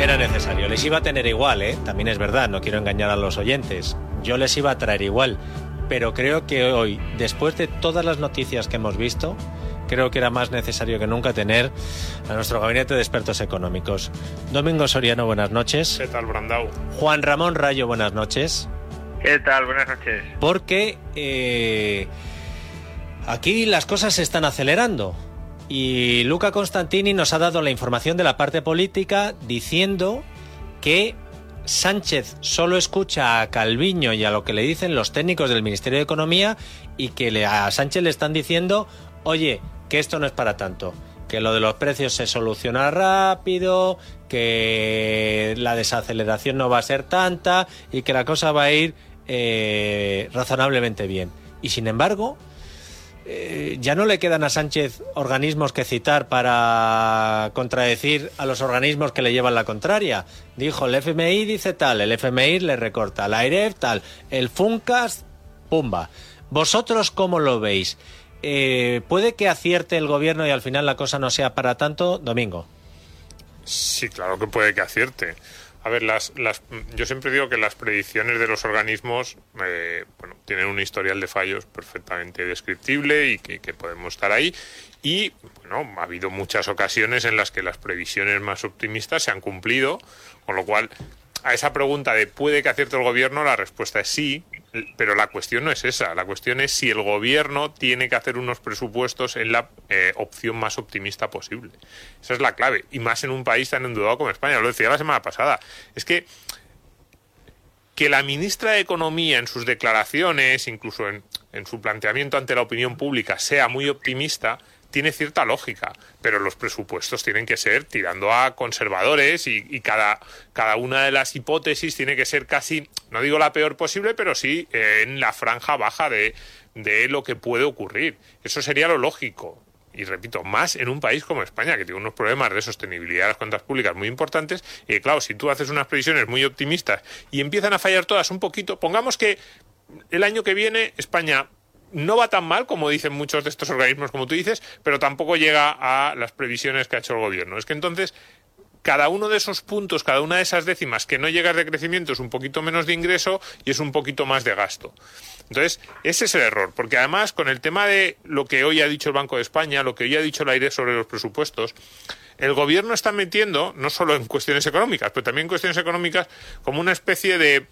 Era necesario, les iba a tener igual, ¿eh? También es verdad, no quiero engañar a los oyentes. Yo les iba a traer igual, pero creo que hoy, después de todas las noticias que hemos visto, creo que era más necesario que nunca tener a nuestro gabinete de expertos económicos. Domingo Soriano, buenas noches. ¿Qué tal, Brandau? Juan Ramón Rayo, buenas noches. ¿Qué tal? Buenas noches. Porque eh, aquí las cosas se están acelerando. Y Luca Constantini nos ha dado la información de la parte política diciendo que Sánchez solo escucha a Calviño y a lo que le dicen los técnicos del Ministerio de Economía y que a Sánchez le están diciendo, oye, que esto no es para tanto, que lo de los precios se soluciona rápido, que la desaceleración no va a ser tanta y que la cosa va a ir eh, razonablemente bien. Y sin embargo, eh, ya no le quedan a Sánchez organismos que citar para contradecir a los organismos que le llevan la contraria. Dijo, el FMI dice tal, el FMI le recorta, la AIREF tal, el FUNCAS, pumba. ¿Vosotros cómo lo veis? Eh, ¿Puede que acierte el gobierno y al final la cosa no sea para tanto? Domingo. Sí, claro que puede que acierte. A ver, las, las, yo siempre digo que las predicciones de los organismos eh, bueno, tienen un historial de fallos perfectamente descriptible y que, podemos estar ahí. Y bueno, ha habido muchas ocasiones en las que las previsiones más optimistas se han cumplido, con lo cual a esa pregunta de puede que acierte el gobierno, la respuesta es sí, pero la cuestión no es esa. La cuestión es si el gobierno tiene que hacer unos presupuestos en la eh, opción más optimista posible. Esa es la clave. Y más en un país tan endeudado como España. Lo decía la semana pasada. Es que que la ministra de Economía en sus declaraciones, incluso en, en su planteamiento ante la opinión pública, sea muy optimista, tiene cierta lógica, pero los presupuestos tienen que ser tirando a conservadores y, cada, cada una de las hipótesis tiene que ser casi, no digo la peor posible, pero sí eh, en la franja baja de, de lo que puede ocurrir. Eso sería lo lógico. Y repito, más en un país como España, que tiene unos problemas de sostenibilidad de las cuentas públicas muy importantes. Y claro, si tú haces unas previsiones muy optimistas y empiezan a fallar todas un poquito, pongamos que el año que viene España no va tan mal como dicen muchos de estos organismos, como tú dices, pero tampoco llega a las previsiones que ha hecho el gobierno. Es que entonces cada uno de esos puntos, cada una de esas décimas que no llegas de crecimiento es un poquito menos de ingreso y es un poquito más de gasto. Entonces, ese es el error, porque además con el tema de lo que hoy ha dicho el Banco de España, lo que hoy ha dicho el AIRE sobre los presupuestos, el gobierno está metiendo, no solo en cuestiones económicas, pero también en cuestiones económicas, como una especie de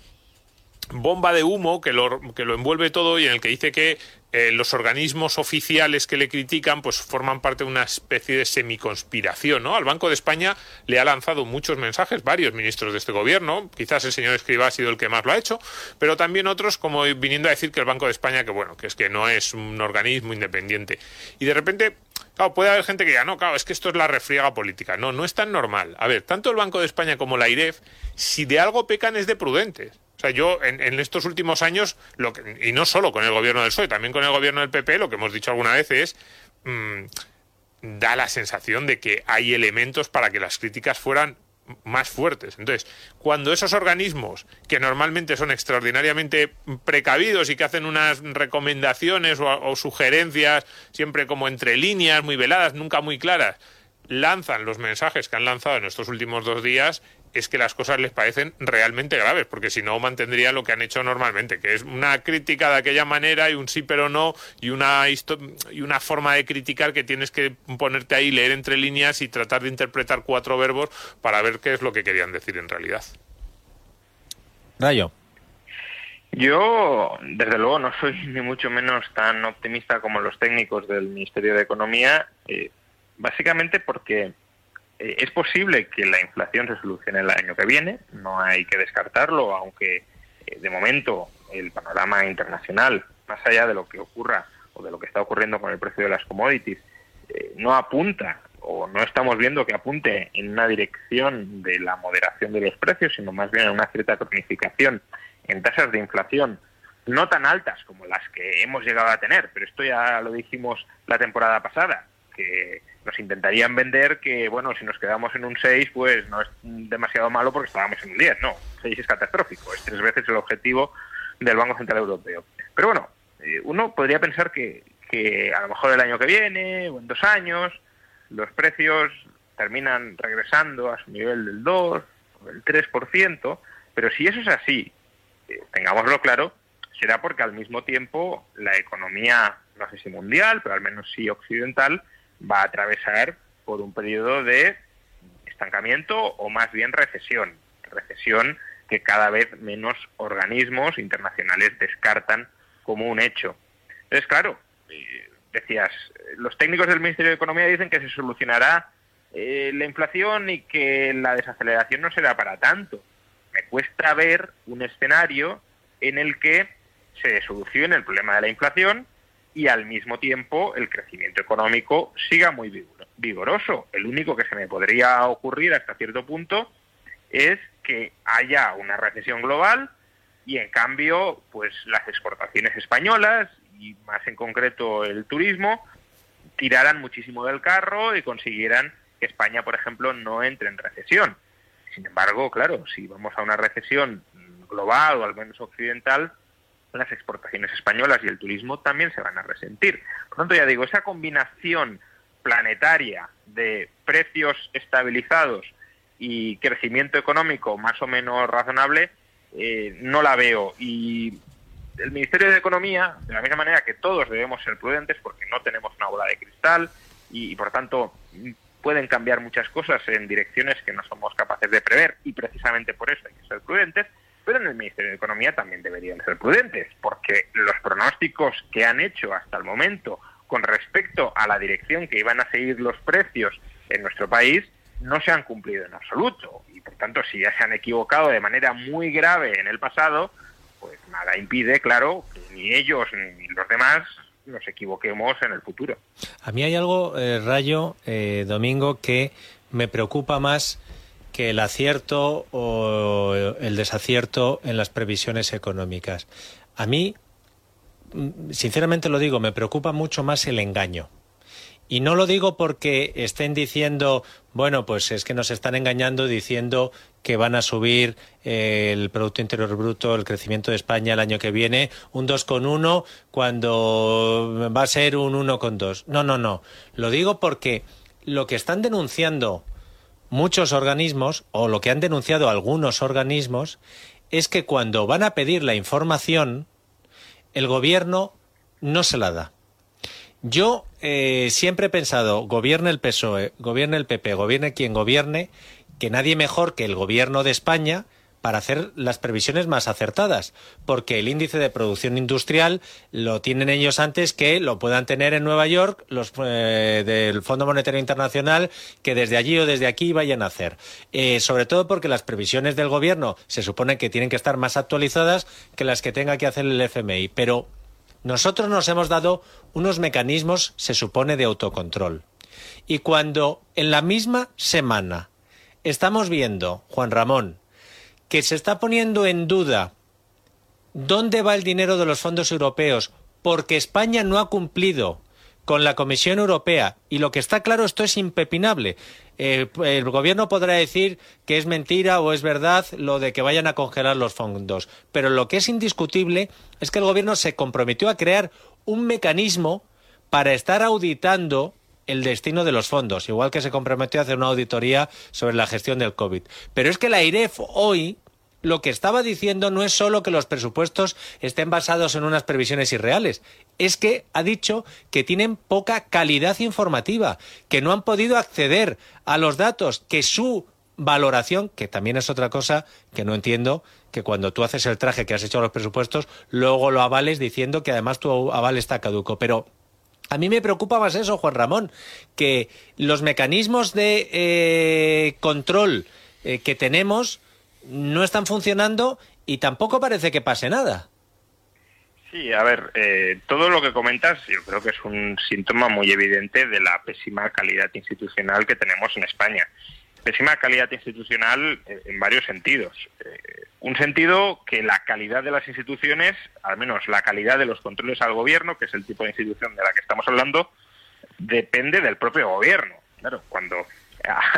bomba de humo que lo, que lo envuelve todo y en el que dice que eh, los organismos oficiales que le critican pues forman parte de una especie de semiconspiración, ¿no? Al Banco de España le ha lanzado muchos mensajes, varios ministros de este gobierno, quizás el señor Escribá ha sido el que más lo ha hecho, pero también otros como viniendo a decir que el Banco de España, que bueno, que es que no es un organismo independiente. Y de repente Claro, puede haber gente que diga, no, claro, es que esto es la refriega política. No, no es tan normal. A ver, tanto el Banco de España como la IREF, si de algo pecan es de prudentes. Sea, yo en, estos últimos años, lo que, y no solo con el gobierno del PSOE, también con el gobierno del PP, lo que hemos dicho alguna vez es, mmm, da la sensación de que hay elementos para que las críticas fueran más fuertes. Entonces, cuando esos organismos, que normalmente son extraordinariamente precavidos y que hacen unas recomendaciones o, sugerencias, siempre como entre líneas, muy veladas, nunca muy claras, lanzan los mensajes que han lanzado en estos últimos dos días, es que las cosas les parecen realmente graves, porque si no mantendría lo que han hecho normalmente, que es una crítica de aquella manera y un sí pero no y una y una forma de criticar que tienes que ponerte ahí, leer entre líneas y tratar de interpretar cuatro verbos para ver qué es lo que querían decir en realidad. Rayo. Yo, desde luego, no soy ni mucho menos tan optimista como los técnicos del Ministerio de Economía, eh, básicamente porque es posible que la inflación se solucione el año que viene, no hay que descartarlo, aunque eh, de momento el panorama internacional, más allá de lo que ocurra o de lo que está ocurriendo con el precio de las commodities, eh, no apunta o no estamos viendo que apunte en una dirección de la moderación de los precios, sino más bien en una cierta cronificación en tasas de inflación no tan altas como las que hemos llegado a tener, pero esto ya lo dijimos la temporada pasada, que nos intentarían vender que, bueno, si nos quedamos en un 6, pues no es demasiado malo porque estábamos en un 10. No, 6 es catastrófico, es tres veces el objetivo del Banco Central Europeo. Pero bueno, eh, uno podría pensar que, que a lo mejor el año que viene o en dos años los precios terminan regresando a su nivel del 2 o del 3%, pero si eso es así, eh, tengámoslo claro, será porque al mismo tiempo la economía, no sé si mundial, pero al menos sí occidental, va a atravesar por un periodo de estancamiento o más bien recesión. Recesión que cada vez menos organismos internacionales descartan como un hecho. Entonces, claro, eh, decías, los técnicos del Ministerio de Economía dicen que se solucionará eh, la inflación y que la desaceleración no será para tanto. Me cuesta ver un escenario en el que se solucione el problema de la inflación y al mismo tiempo el crecimiento económico siga muy vigoroso. El único que se me podría ocurrir hasta cierto punto es que haya una recesión global y en cambio pues las exportaciones españolas y más en concreto el turismo tiraran muchísimo del carro y consiguieran que España por ejemplo no entre en recesión. Sin embargo, claro, si vamos a una recesión global o al menos occidental, las exportaciones españolas y el turismo también se van a resentir. Por lo tanto, ya digo, esa combinación planetaria de precios estabilizados y crecimiento económico más o menos razonable, eh, no la veo. Y el Ministerio de Economía, de la misma manera que todos debemos ser prudentes porque no tenemos una bola de cristal y, y por tanto pueden cambiar muchas cosas en direcciones que no somos capaces de prever y precisamente por eso hay que ser prudentes, pero en el Ministerio de Economía también deberían ser prudentes, porque los pronósticos que han hecho hasta el momento con respecto a la dirección que iban a seguir los precios en nuestro país no se han cumplido en absoluto. Y por tanto, si ya se han equivocado de manera muy grave en el pasado, pues nada impide, claro, que ni ellos ni los demás nos equivoquemos en el futuro. A mí hay algo, eh, Rayo, eh, Domingo, que me preocupa más que el acierto o el desacierto en las previsiones económicas. A mí, mm, sinceramente lo digo, me preocupa mucho más el engaño. Y no lo digo porque estén diciendo, bueno, pues es que nos están engañando diciendo que van a subir eh, el Producto Interior Bruto, el crecimiento de España el año que viene, un 2,1 cuando va a ser un 1,2. No, no, no. Lo digo porque lo que están denunciando muchos organismos, o lo que han denunciado algunos organismos, es que cuando van a pedir la información, el gobierno no se la da. Yo eh, siempre he pensado, gobierne el PSOE, gobierne el PP, gobierne quien gobierne, que nadie mejor que el gobierno de España para hacer las previsiones más acertadas, porque el índice de producción industrial lo tienen ellos antes que lo puedan tener en Nueva York los eh, del Fondo Monetario Internacional que desde allí o desde aquí vayan a hacer. Eh, sobre todo porque las previsiones del gobierno se supone que tienen que estar más actualizadas que las que tenga que hacer el FMI, pero nosotros nos hemos dado unos mecanismos, se supone, de autocontrol. Y cuando en la misma semana estamos viendo, Juan Ramón, que se está poniendo en duda dónde va el dinero de los fondos europeos porque España no ha cumplido con la Comisión Europea y lo que está claro esto es impepinable. Eh, el gobierno podrá decir que es mentira o es verdad lo de que vayan a congelar los fondos, pero lo que es indiscutible es que el gobierno se comprometió a crear un mecanismo para estar auditando el destino de los fondos, igual que se comprometió a hacer una auditoría sobre la gestión del COVID. Pero es que la IREF hoy lo que estaba diciendo no es solo que los presupuestos estén basados en unas previsiones irreales, es que ha dicho que tienen poca calidad informativa, que no han podido acceder a los datos, que su valoración, que también es otra cosa que no entiendo, que cuando tú haces el traje que has hecho a los presupuestos, luego lo avales diciendo que además tu aval está caduco. Pero a mí me preocupa más eso, Juan Ramón, que los mecanismos de eh, control eh, que tenemos no están funcionando y tampoco parece que pase nada. Sí, a ver, eh, todo lo que comentas yo creo que es un síntoma muy evidente de la pésima calidad institucional que tenemos en España. Pésima calidad institucional eh, en varios sentidos. Eh, un sentido que la calidad de las instituciones, al menos la calidad de los controles al gobierno, que es el tipo de institución de la que estamos hablando, depende del propio gobierno. Claro, cuando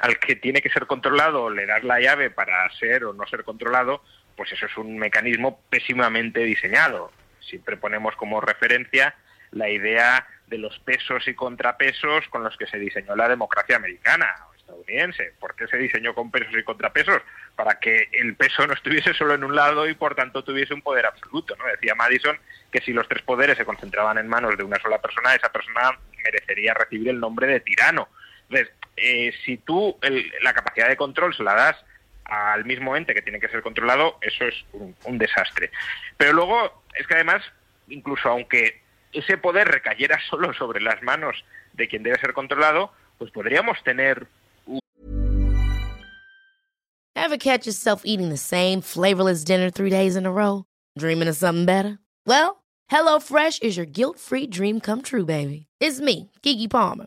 al que tiene que ser controlado le das la llave para ser o no ser controlado, pues eso es un mecanismo pésimamente diseñado siempre ponemos como referencia la idea de los pesos y contrapesos con los que se diseñó la democracia americana o estadounidense. ¿Por qué se diseñó con pesos y contrapesos? Para que el peso no estuviese solo en un lado y por tanto tuviese un poder absoluto. ¿no? Decía Madison que si los tres poderes se concentraban en manos de una sola persona, esa persona merecería recibir el nombre de tirano. Entonces, eh, si tú la capacidad de control se la das al mismo ente que tiene que ser controlado, eso es un desastre. Pero luego es que además, incluso aunque ese poder recayera solo sobre las manos de quien debe ser controlado, pues podríamos tener Ever catch yourself eating the same flavorless dinner three days in a row? Dreaming of something better? Well, HelloFresh is your guilt-free dream come true, baby. It's me, Kiki Palmer.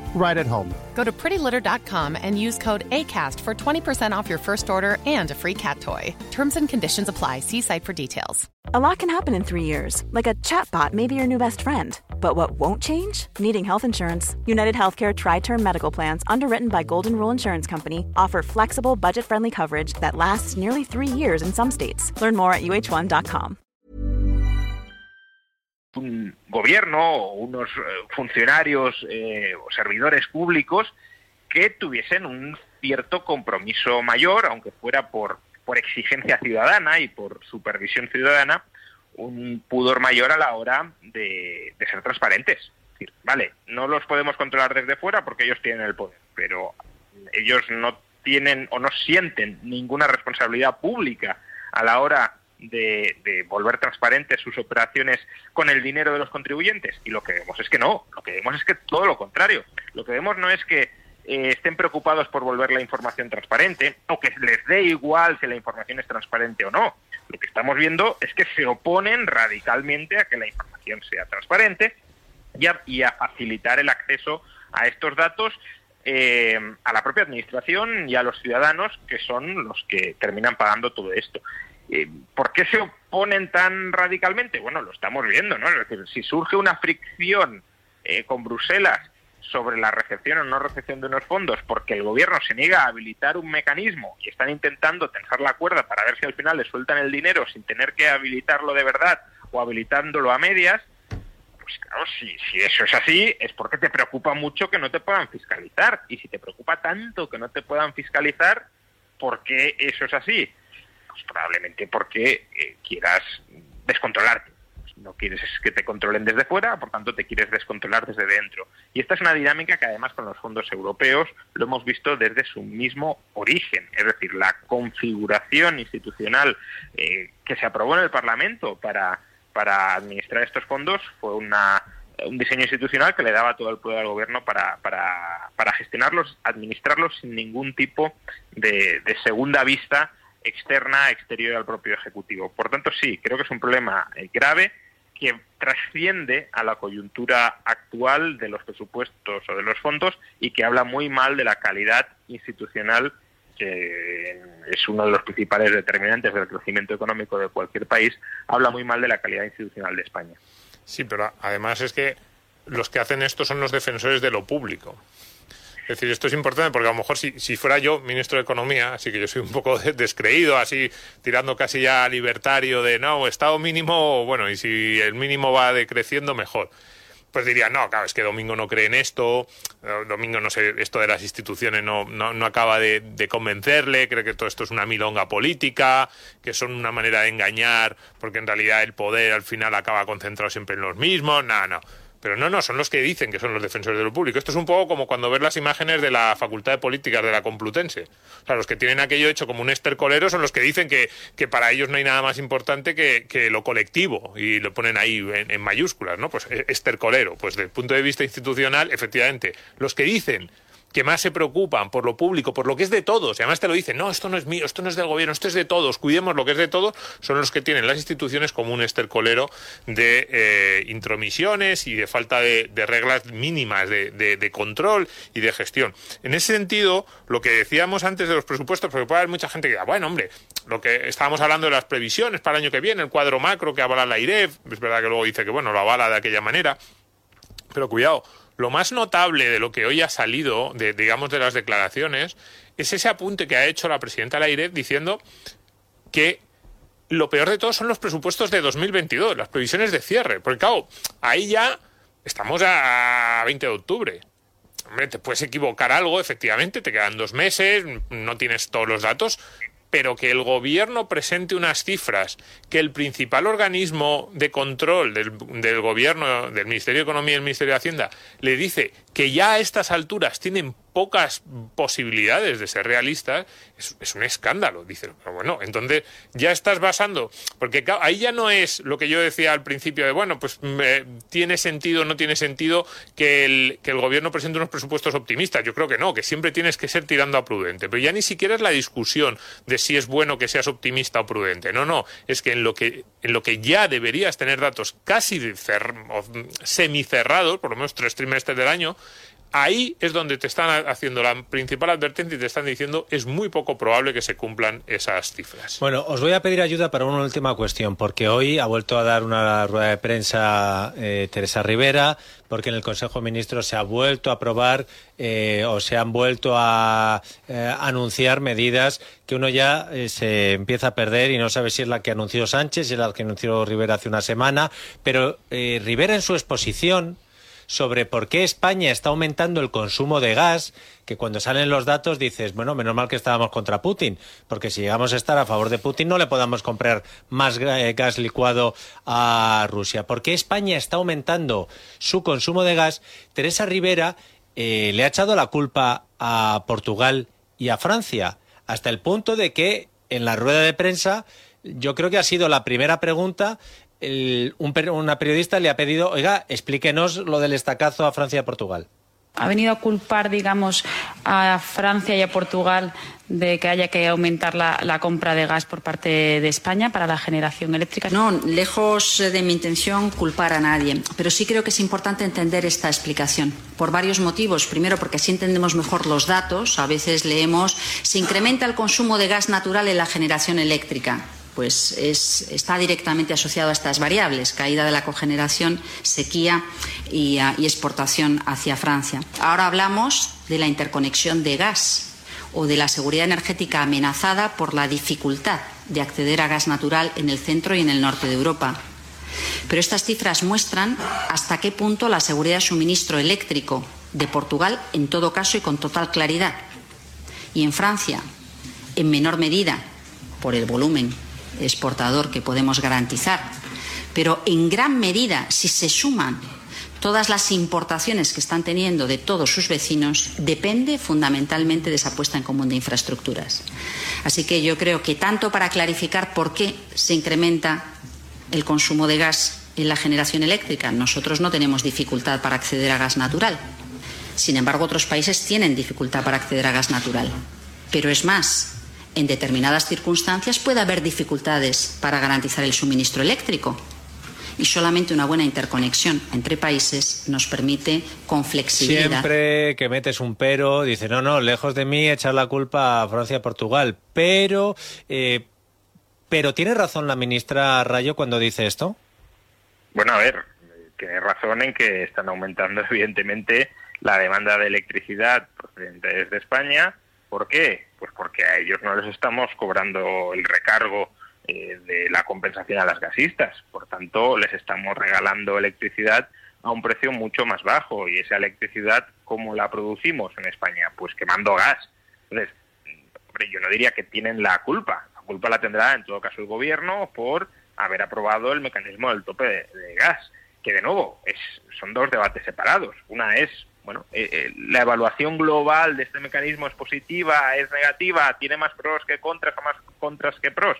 right at home. Go to prettylitter.com and use code ACAST for 20% off your first order and a free cat toy. Terms and conditions apply. See site for details. A lot can happen in three years, like a chatbot may be your new best friend. But what won't change? Needing health insurance. United Healthcare Tri Term Medical Plans, underwritten by Golden Rule Insurance Company, offer flexible, budget friendly coverage that lasts nearly three years in some states. Learn more at uh1.com. Un gobierno o unos eh, funcionarios eh, o servidores públicos que tuviesen un cierto compromiso mayor, aunque fuera por, por exigencia ciudadana y por supervisión ciudadana, un pudor mayor a la hora de, ser transparentes. vale, no los podemos controlar desde fuera porque ellos tienen el poder, pero ellos no tienen o no sienten ninguna responsabilidad pública a la hora de, volver transparentes sus operaciones con el dinero de los contribuyentes. Y lo que vemos es que no, lo que vemos es que todo lo contrario. Lo que vemos no es que eh, estén preocupados por volver la información transparente o que les dé igual si la información es transparente o no. Lo que estamos viendo es que se oponen radicalmente a que la información sea transparente y a, facilitar el acceso a estos datos eh, a la propia administración y a los ciudadanos que son los que terminan pagando todo esto. Eh, ¿Por qué se oponen tan radicalmente? Bueno, lo estamos viendo, ¿no? Es decir, si surge una fricción con Bruselas sobre la recepción o no recepción de unos fondos porque el gobierno se niega a habilitar un mecanismo y están intentando tensar la cuerda para ver si al final le sueltan el dinero sin tener que habilitarlo de verdad o habilitándolo a medias, pues claro, si, si eso es así, es porque te preocupa mucho que no te puedan fiscalizar. Y si te preocupa tanto que no te puedan fiscalizar, ¿por qué eso es así? Pues probablemente porque eh, quieras descontrolarte no quieres que te controlen desde fuera, por tanto te quieres descontrolar desde dentro. Y esta es una dinámica que además con los fondos europeos lo hemos visto desde su mismo origen, es decir, la configuración institucional eh, que se aprobó en el Parlamento para, para administrar estos fondos fue una, un diseño institucional que le daba todo el poder al gobierno para, para, para gestionarlos, administrarlos sin ningún tipo de, de segunda vista externa, exterior al propio Ejecutivo. Por tanto, sí, creo que es un problema eh, grave que trasciende a la coyuntura actual de los presupuestos o de los fondos y que habla muy mal de la calidad institucional que es uno de los principales determinantes del crecimiento económico de cualquier país, habla muy mal de la calidad institucional de España. Sí, pero además es que los que hacen esto son los defensores de lo público. Es decir, esto es importante porque a lo mejor si, si fuera yo ministro de Economía, así que yo soy un poco descreído, así tirando casi ya libertario de no, estado mínimo, bueno, y si el mínimo va decreciendo, mejor. pues diría, no, claro, es que Domingo no cree en esto, eh, Domingo no sé, esto de las instituciones no, no, acaba de, convencerle, cree que todo esto es una milonga política, que son una manera de engañar, porque en realidad el poder al final acaba concentrado siempre en los mismos, no, no. Pero no, no, son los que dicen que son los defensores de lo público. Esto es un poco como cuando ves las imágenes de la Facultad de Políticas de la Complutense. O sea, los que tienen aquello hecho como un estercolero son los que dicen que, que para ellos no hay nada más importante que, que lo colectivo y lo ponen ahí en, en mayúsculas, ¿no? Pues e, estercolero. Pues desde el punto de vista institucional, efectivamente, los que dicen que más se preocupan por lo público, por lo que es de todos, y además te lo dicen, no, esto no es mío, esto no es del gobierno, esto es de todos, cuidemos lo que es de todos, son los que tienen las instituciones como un estercolero de eh, intromisiones y de falta de, reglas mínimas de, control y de gestión. En ese sentido, lo que decíamos antes de los presupuestos, porque puede haber mucha gente que diga, bueno, hombre, lo que estábamos hablando de las previsiones para el año que viene, el cuadro macro que avala la IREF, es verdad que luego dice que, bueno, lo avala de aquella manera, pero cuidado, lo más notable de lo que hoy ha salido, de, digamos, de las declaraciones, es ese apunte que ha hecho la presidenta Laire diciendo que lo peor de todo son los presupuestos de 2022, las previsiones de cierre. Porque, claro, ahí ya estamos a 20 de octubre. Hombre, te puedes equivocar algo, efectivamente, te quedan dos meses, no tienes todos los datos, pero que el gobierno presente unas cifras que el principal organismo de control del, del, gobierno, del Ministerio de Economía y el Ministerio de Hacienda, le dice que ya a estas alturas tienen pocas posibilidades de ser realistas, es, un escándalo. Dice, bueno, entonces ya estás basando, porque ahí ya no es lo que yo decía al principio de, bueno, pues tiene sentido no tiene sentido que el, que el gobierno presente unos presupuestos optimistas. Yo creo que no, que siempre tienes que ser tirando a prudente. Pero ya ni siquiera es la discusión de si es bueno que seas optimista o prudente. No, no, es que en lo que, en lo que ya deberías tener datos casi semicerrados, por lo menos tres trimestres del año, ahí es donde te están haciendo la principal advertencia y te están diciendo es muy poco probable que se cumplan esas cifras. Bueno, os voy a pedir ayuda para una última cuestión, porque hoy ha vuelto a dar una rueda de prensa eh, Teresa Rivera, porque en el Consejo de Ministros se ha vuelto a aprobar eh, o se han vuelto a eh, anunciar medidas que uno ya se empieza a perder y no sabe si es la que anunció Sánchez, si es la que anunció Rivera hace una semana, pero Rivera en su exposición sobre por qué España está aumentando el consumo de gas, que cuando salen los datos dices, bueno, menos mal que estábamos contra Putin, porque si llegamos a estar a favor de Putin no le podamos comprar más eh, gas licuado a Rusia. ¿Por qué España está aumentando su consumo de gas? Teresa Rivera eh, le ha echado la culpa a Portugal y a Francia, hasta el punto de que en la rueda de prensa yo creo que ha sido la primera pregunta una periodista le ha pedido, oiga, explíquenos lo del estacazo a Francia y a Portugal. Ha venido a culpar, digamos, a Francia y a Portugal de que haya que aumentar la, compra de gas por parte de España para la generación eléctrica? No, lejos de mi intención culpar a nadie, pero sí creo que es importante entender esta explicación por varios motivos. Primero, porque así entendemos mejor los datos. A veces leemos se incrementa el consumo de gas natural en la generación eléctrica pues está directamente asociado a estas variables, caída de la cogeneración, sequía y, y exportación hacia Francia. Ahora hablamos de la interconexión de gas o de la seguridad energética amenazada por la dificultad de acceder a gas natural en el centro y en el norte de Europa. Pero estas cifras muestran hasta qué punto la seguridad de suministro eléctrico de Portugal, en todo caso y con total claridad, y en Francia, en menor medida, por el volumen exportador que podemos garantizar. Pero en gran medida, si se suman todas las importaciones que están teniendo de todos sus vecinos, depende fundamentalmente de esa puesta en común de infraestructuras. Así que yo creo que tanto para clarificar por qué se incrementa el consumo de gas en la generación eléctrica, nosotros no tenemos dificultad para acceder a gas natural. Sin embargo, otros países tienen dificultad para acceder a gas natural. Pero es más, en determinadas circunstancias puede haber dificultades para garantizar el suministro eléctrico. Y solamente una buena interconexión entre países nos permite con flexibilidad. Siempre que metes un pero, dice, no, no, lejos de mí echar la culpa a Francia y Portugal. Pero, eh, pero ¿tiene razón la ministra Rayo cuando dice esto? Bueno, a ver, tiene razón en que están aumentando evidentemente la demanda de electricidad procedente desde España. ¿Por qué? Pues porque a ellos no les estamos cobrando el recargo eh, de la compensación a las gasistas. Por tanto, les estamos regalando electricidad a un precio mucho más bajo y esa electricidad, ¿cómo la producimos en España? Pues quemando gas. Entonces, yo no diría que tienen la culpa. La culpa la tendrá en todo caso el gobierno por haber aprobado el mecanismo del tope de, gas, que de nuevo es, son dos debates separados. Una es, bueno, eh, eh, la evaluación global de este mecanismo es positiva, es negativa, tiene más pros que contras o más contras que pros.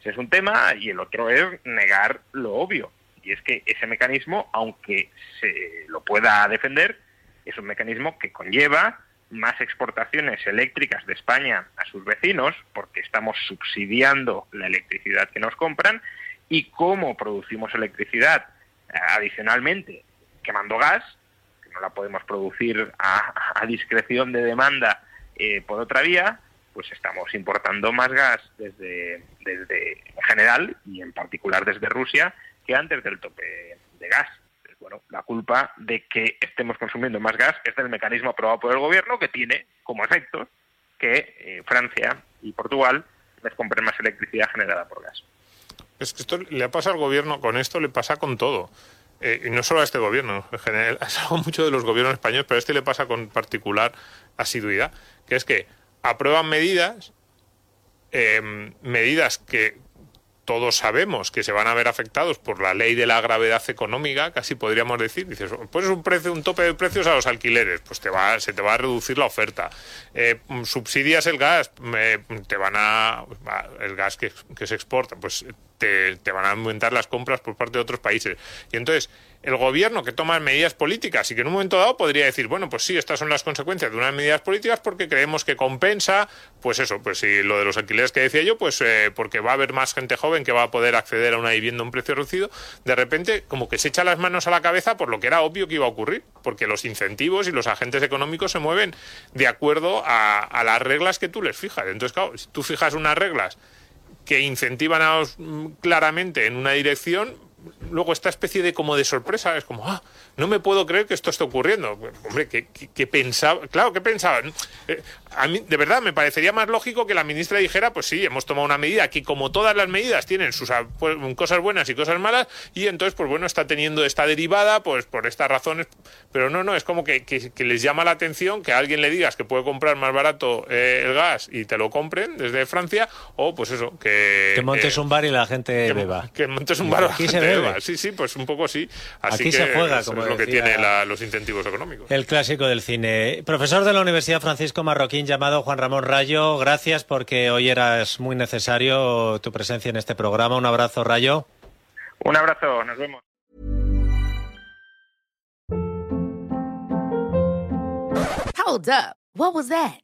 Ese es un tema y el otro es negar lo obvio y es que ese mecanismo, aunque se lo pueda defender, es un mecanismo que conlleva más exportaciones eléctricas de España a sus vecinos, porque estamos subsidiando la electricidad que nos compran, y cómo producimos electricidad eh, adicionalmente quemando gas, no la podemos producir a, discreción de demanda eh, por otra vía, pues estamos importando más gas desde, desde en general y en particular desde Rusia que antes del tope de gas. Bueno, la culpa de que estemos consumiendo más gas es del mecanismo aprobado por el gobierno que tiene como efecto que eh, Francia y Portugal les compren más electricidad generada por gas. Es que esto le pasa al gobierno, con esto le pasa con todo. Eh, y no solo a este gobierno, en general, es algo mucho de los gobiernos españoles, pero a este le pasa con particular asiduidad, que es que aprueban medidas, eh, medidas que todos sabemos que se van a ver afectados por la ley de la gravedad económica, casi podríamos decir. Dices, pues un precio, un tope de precios a los alquileres, pues te va, se te va a reducir la oferta. Eh, subsidias el gas, te van a el gas que, que se exporta, pues te, te, van a aumentar las compras por parte de otros países. Y entonces, el gobierno que toma medidas políticas y que en un momento dado podría decir, bueno, pues sí, estas son las consecuencias de unas medidas políticas porque creemos que compensa, pues eso, pues si lo de los alquileres que decía yo, pues eh, porque va a haber más gente joven que va a poder acceder a una vivienda a un precio reducido, de repente como que se echa las manos a la cabeza por lo que era obvio que iba a ocurrir, porque los incentivos y los agentes económicos se mueven de acuerdo a, las reglas que tú les fijas. Entonces, claro, si tú fijas unas reglas que incentivan a, claramente en una dirección, luego esta especie de como de sorpresa, es como, ah, no me puedo creer que esto esté ocurriendo. Hombre, ¿qué, pensaba? Claro, ¿qué pensaba? Eh, a mí, de verdad, me parecería más lógico que la ministra dijera, pues sí, hemos tomado una medida que como todas las medidas tienen sus ah, pues, cosas buenas y cosas malas, y entonces, pues bueno, está teniendo esta derivada, pues por estas razones, pero no, no, es como que, les llama la atención que a alguien le digas que puede comprar más barato eh, el gas y te lo compren desde Francia, o pues eso, que... Que montes eh, un bar y la gente beba. Que montes un bar y la gente beba. Sí, sí, pues un poco sí. Así Aquí se juega, como es lo que tiene los incentivos económicos. El clásico del cine. Profesor de la Universidad Francisco Marroquín, llamado Juan Ramón Rayo, gracias porque hoy eras muy necesario tu presencia en este programa. Un abrazo, Rayo. Un abrazo, nos vemos. Hold up. What was that?